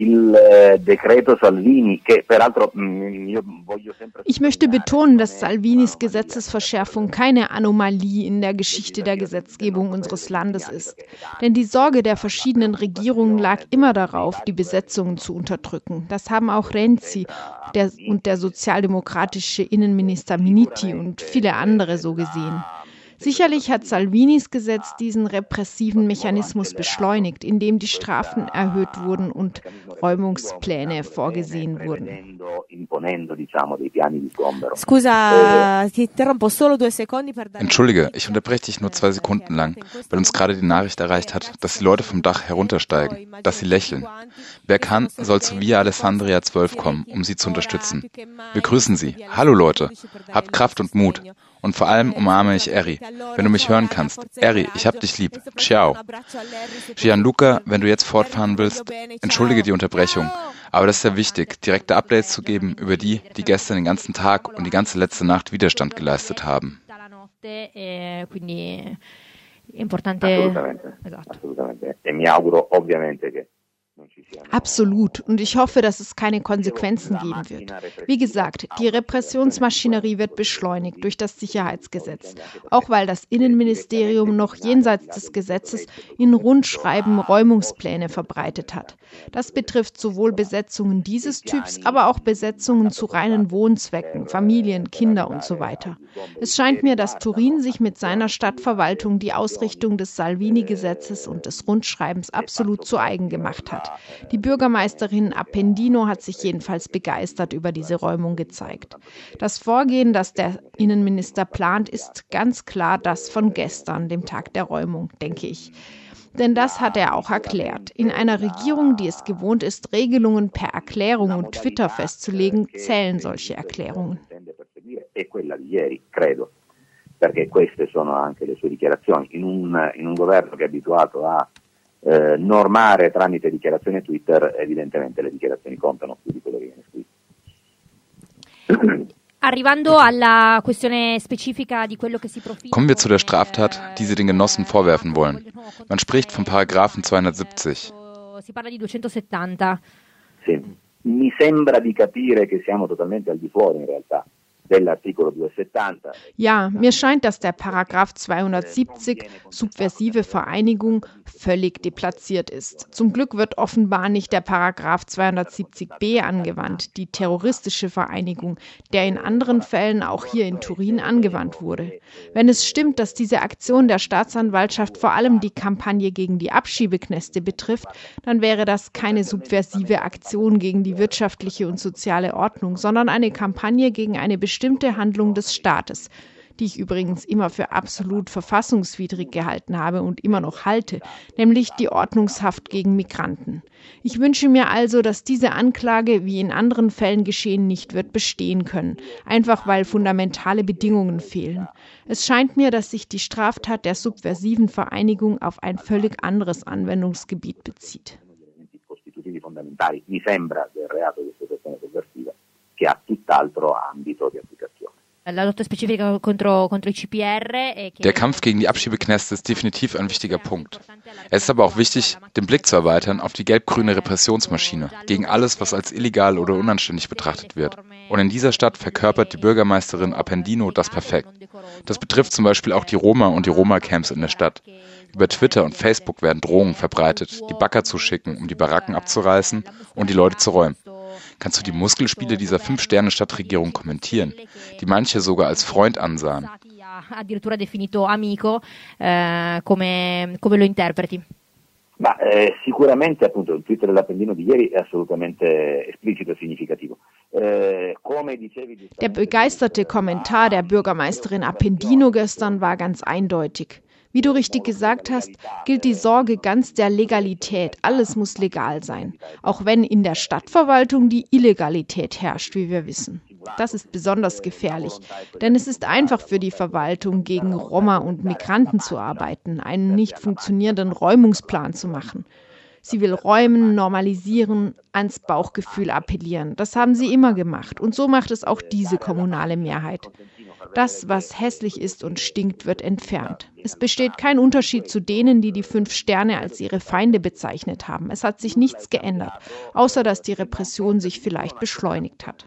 Eh, ich möchte betonen, dass Salvinis Gesetzesverschärfung keine Anomalie in der Geschichte der Gesetzgebung unseres Landes ist. Denn die Sorge der verschiedenen Regierungen lag immer darauf, die Besetzungen zu unterdrücken. Das haben auch Renzi der, und der sozialdemokratische Innenminister Miniti und viele andere so gesehen. Sicherlich hat Salvinis Gesetz diesen repressiven Mechanismus beschleunigt, indem die Strafen erhöht wurden und Räumungspläne vorgesehen wurden. Entschuldige, ich unterbreche dich nur zwei Sekunden lang, weil uns gerade die Nachricht erreicht hat, dass die Leute vom Dach heruntersteigen, dass sie lächeln. Wer kann, soll zu Via Alessandria 12 kommen, um sie zu unterstützen. Wir grüßen Sie. Hallo Leute. Habt Kraft und Mut. Und vor allem umarme ich Eri. Wenn du mich hören kannst. Eri, ich hab dich lieb. Ciao. Gianluca, wenn du jetzt fortfahren willst, entschuldige die Unterbrechung. Aber das ist sehr wichtig, direkte Updates zu geben über die, die gestern den ganzen Tag und die ganze letzte Nacht Widerstand geleistet haben. Assolutamente. Assolutamente. E mi auguro ovviamente che Absolut. Und ich hoffe, dass es keine Konsequenzen geben wird. Wie gesagt, die Repressionsmaschinerie wird beschleunigt durch das Sicherheitsgesetz, auch weil das Innenministerium noch jenseits des Gesetzes in Rundschreiben Räumungspläne verbreitet hat. Das betrifft sowohl Besetzungen dieses Typs, aber auch Besetzungen zu reinen Wohnzwecken, Familien, Kinder und so weiter. Es scheint mir, dass Turin sich mit seiner Stadtverwaltung die Ausrichtung des Salvini-Gesetzes und des Rundschreibens absolut zu eigen gemacht hat. Die Bürgermeisterin Appendino hat sich jedenfalls begeistert über diese Räumung gezeigt. Das Vorgehen, das der Innenminister plant, ist ganz klar das von gestern, dem Tag der Räumung, denke ich. Denn das hat er auch erklärt. In einer Regierung, die es gewohnt ist, Regelungen per Erklärung und Twitter festzulegen, zählen solche Erklärungen. perché queste sono anche le sue dichiarazioni. In un, in un governo che è abituato a eh, normare tramite dichiarazioni Twitter, evidentemente le dichiarazioni contano più di quello che viene scritto. Arrivando alla questione specifica di quello che si profila. Kommen wir zu der Straftat, die Sie den Genossen vorwerfen wollen. Man spricht vom Paragraphen 270. Si parla di 270. Sì. Mi sembra di capire che siamo totalmente al di fuori in realtà. Ja, mir scheint, dass der Paragraph 270 subversive Vereinigung völlig deplatziert ist. Zum Glück wird offenbar nicht der Paragraph 270b angewandt, die terroristische Vereinigung, der in anderen Fällen auch hier in Turin angewandt wurde. Wenn es stimmt, dass diese Aktion der Staatsanwaltschaft vor allem die Kampagne gegen die Abschiebeknäste betrifft, dann wäre das keine subversive Aktion gegen die wirtschaftliche und soziale Ordnung, sondern eine Kampagne gegen eine bestimmte bestimmte Handlung des Staates, die ich übrigens immer für absolut verfassungswidrig gehalten habe und immer noch halte, nämlich die Ordnungshaft gegen Migranten. Ich wünsche mir also, dass diese Anklage, wie in anderen Fällen geschehen, nicht wird bestehen können, einfach weil fundamentale Bedingungen fehlen. Es scheint mir, dass sich die Straftat der subversiven Vereinigung auf ein völlig anderes Anwendungsgebiet bezieht. Mi sembra del reato di associazione sovversiva che ha tutt'altro ambito di applicazione. Der Kampf gegen die Abschiebeknäste ist definitiv ein wichtiger Punkt. Es ist aber auch wichtig, den Blick zu erweitern auf die gelb-grüne Repressionsmaschine gegen alles, was als illegal oder unanständig betrachtet wird. Und in dieser Stadt verkörpert die Bürgermeisterin Appendino das perfekt. Das betrifft zum Beispiel auch die Roma und die Roma-Camps in der Stadt. Über Twitter und Facebook werden Drohungen verbreitet, die Bagger zu schicken, um die Baracken abzureißen und die Leute zu räumen. Kannst du die Muskelspiele dieser Fünf-Sterne-Stadtregierung kommentieren, die manche sogar als Freund ansahen? addirittura definito amico, eh, come, come lo interpreti? Ma eh, sicuramente appunto il tweet dell'Appendino di ieri è assolutamente esplicito e significativo. Eh, der begeisterte Kommentar der Bürgermeisterin Appendino gestern war ganz eindeutig. Wie du richtig gesagt hast, gilt die Sorge ganz der Legalität. Alles muss legal sein, auch wenn in der Stadtverwaltung die Illegalität herrscht, wie wir wissen. Das ist besonders gefährlich, denn es ist einfach für die Verwaltung, gegen Roma und Migranten zu arbeiten, einen nicht funktionierenden Räumungsplan zu machen. Sie will räumen, normalisieren, ans Bauchgefühl appellieren. Das haben sie immer gemacht. Und so macht es auch diese kommunale Mehrheit. Das, was hässlich ist und stinkt, wird entfernt. Es besteht kein Unterschied zu denen, die die fünf Sterne als ihre Feinde bezeichnet haben. Es hat sich nichts geändert, außer dass die Repression sich vielleicht beschleunigt hat.